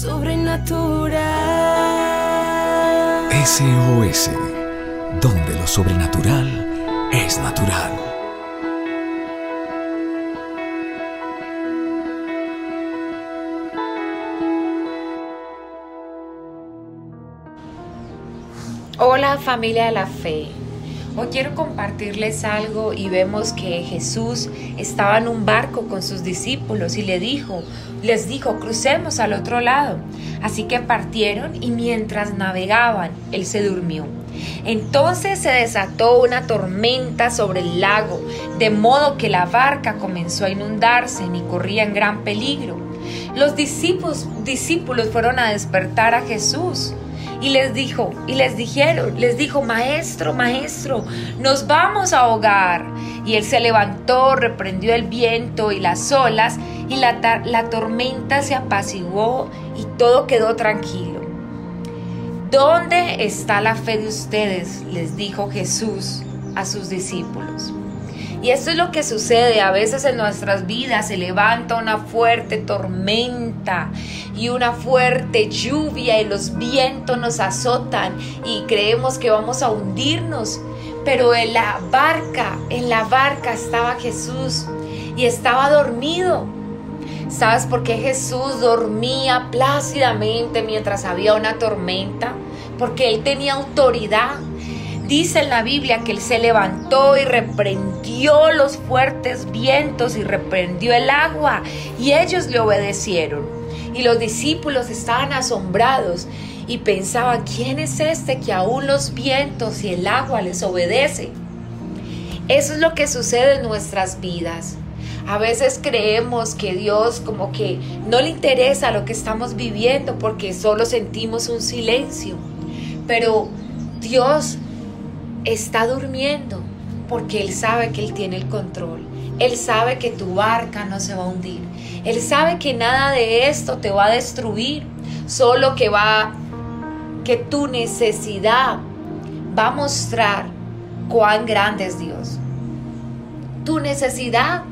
Sobrenatural. SOS, donde lo sobrenatural es natural. Hola familia de la fe. Hoy quiero compartirles algo y vemos que Jesús estaba en un barco con sus discípulos y le dijo, les dijo, crucemos al otro lado. Así que partieron y mientras navegaban, él se durmió. Entonces se desató una tormenta sobre el lago, de modo que la barca comenzó a inundarse y corría en gran peligro. Los discípulos, discípulos fueron a despertar a Jesús y les dijo, y les dijeron, les dijo, maestro, maestro, nos vamos a ahogar. Y él se levantó, reprendió el viento y las olas, y la, la tormenta se apaciguó y todo quedó tranquilo. ¿Dónde está la fe de ustedes? les dijo Jesús a sus discípulos. Y esto es lo que sucede. A veces en nuestras vidas se levanta una fuerte tormenta y una fuerte lluvia y los vientos nos azotan y creemos que vamos a hundirnos. Pero en la barca, en la barca estaba Jesús y estaba dormido. ¿Sabes por qué Jesús dormía plácidamente mientras había una tormenta? Porque él tenía autoridad Dice en la Biblia que él se levantó y reprendió los fuertes vientos y reprendió el agua y ellos le obedecieron. Y los discípulos estaban asombrados y pensaban, ¿quién es este que aún los vientos y el agua les obedece? Eso es lo que sucede en nuestras vidas. A veces creemos que Dios como que no le interesa lo que estamos viviendo porque solo sentimos un silencio. Pero Dios está durmiendo porque Él sabe que Él tiene el control. Él sabe que tu barca no se va a hundir. Él sabe que nada de esto te va a destruir, solo que va, que tu necesidad va a mostrar cuán grande es Dios. Tu necesidad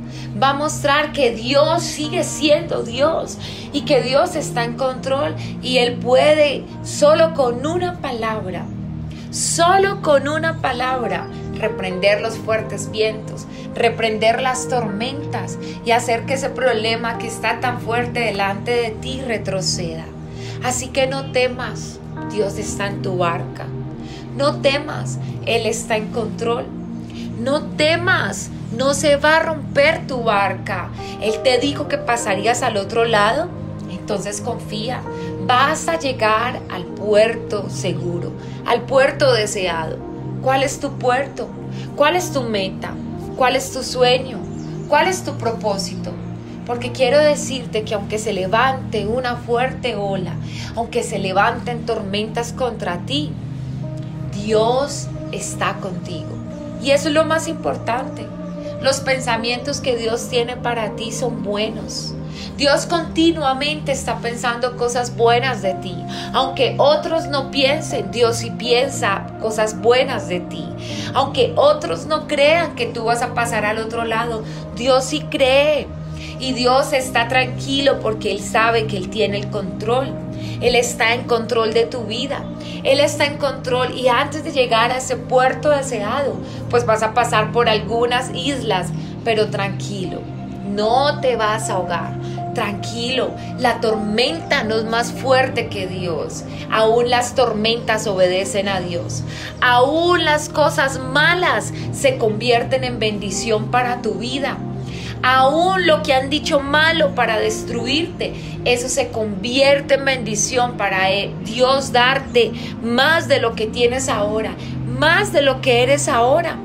va a mostrar que Dios sigue siendo Dios y que Dios está en control y Él puede solo con una palabra Solo con una palabra reprender los fuertes vientos, reprender las tormentas y hacer que ese problema que está tan fuerte delante de ti retroceda. Así que no temas, Dios está en tu barca. No temas, Él está en control. No temas, no se va a romper tu barca. Él te dijo que pasarías al otro lado, entonces confía, vas a llegar al puerto seguro, al puerto deseado. ¿Cuál es tu puerto? ¿Cuál es tu meta? ¿Cuál es tu sueño? ¿Cuál es tu propósito? Porque quiero decirte que aunque se levante una fuerte ola, aunque se levanten tormentas contra ti, Dios está contigo. Y eso es lo más importante. Los pensamientos que Dios tiene para ti son buenos. Dios continuamente está pensando cosas buenas de ti. Aunque otros no piensen, Dios sí piensa cosas buenas de ti. Aunque otros no crean que tú vas a pasar al otro lado, Dios sí cree. Y Dios está tranquilo porque Él sabe que Él tiene el control. Él está en control de tu vida. Él está en control y antes de llegar a ese puerto deseado, pues vas a pasar por algunas islas, pero tranquilo, no te vas a ahogar tranquilo, la tormenta no es más fuerte que Dios. Aún las tormentas obedecen a Dios. Aún las cosas malas se convierten en bendición para tu vida. Aún lo que han dicho malo para destruirte, eso se convierte en bendición para e-, Dios darte más de lo que tienes ahora, más de lo que eres ahora.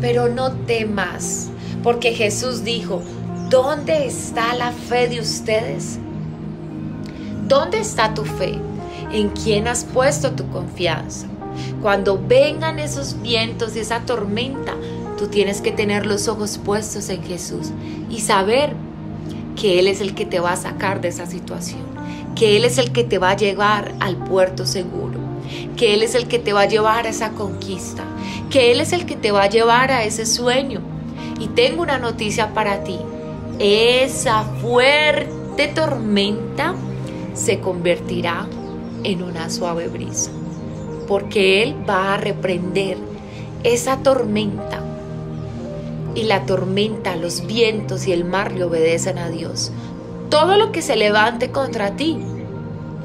Pero no temas, porque Jesús dijo, ¿Dónde está la fe de ustedes? ¿Dónde está tu fe? ¿En quién has puesto tu confianza? Cuando vengan esos vientos y esa tormenta, tú tienes que tener los ojos puestos en Jesús y saber que Él es el que te va a sacar de esa situación, que Él es el que te va a llevar al puerto seguro, que Él es el que te va a llevar a esa conquista, que Él es el que te va a llevar a ese sueño. Y tengo una noticia para ti esa fuerte tormenta se convertirá en una suave brisa, porque Él va a reprender esa tormenta. Y la tormenta, los vientos y el mar le obedecen a Dios. Todo lo que se levante contra ti,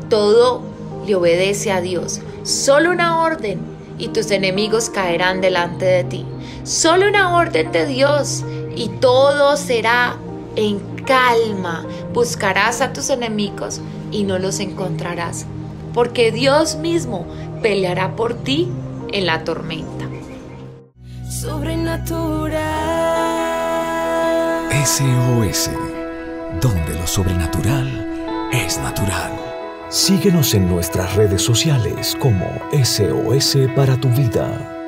todo le obedece a Dios. Solo una orden y tus enemigos caerán delante de ti. Solo una orden de Dios y todo será en calma. Buscarás a tus enemigos y no los encontrarás, porque Dios mismo peleará por ti en la tormenta. Sobrenatural. SOS, donde lo sobrenatural es natural. Síguenos en nuestras redes sociales como SOS para tu vida.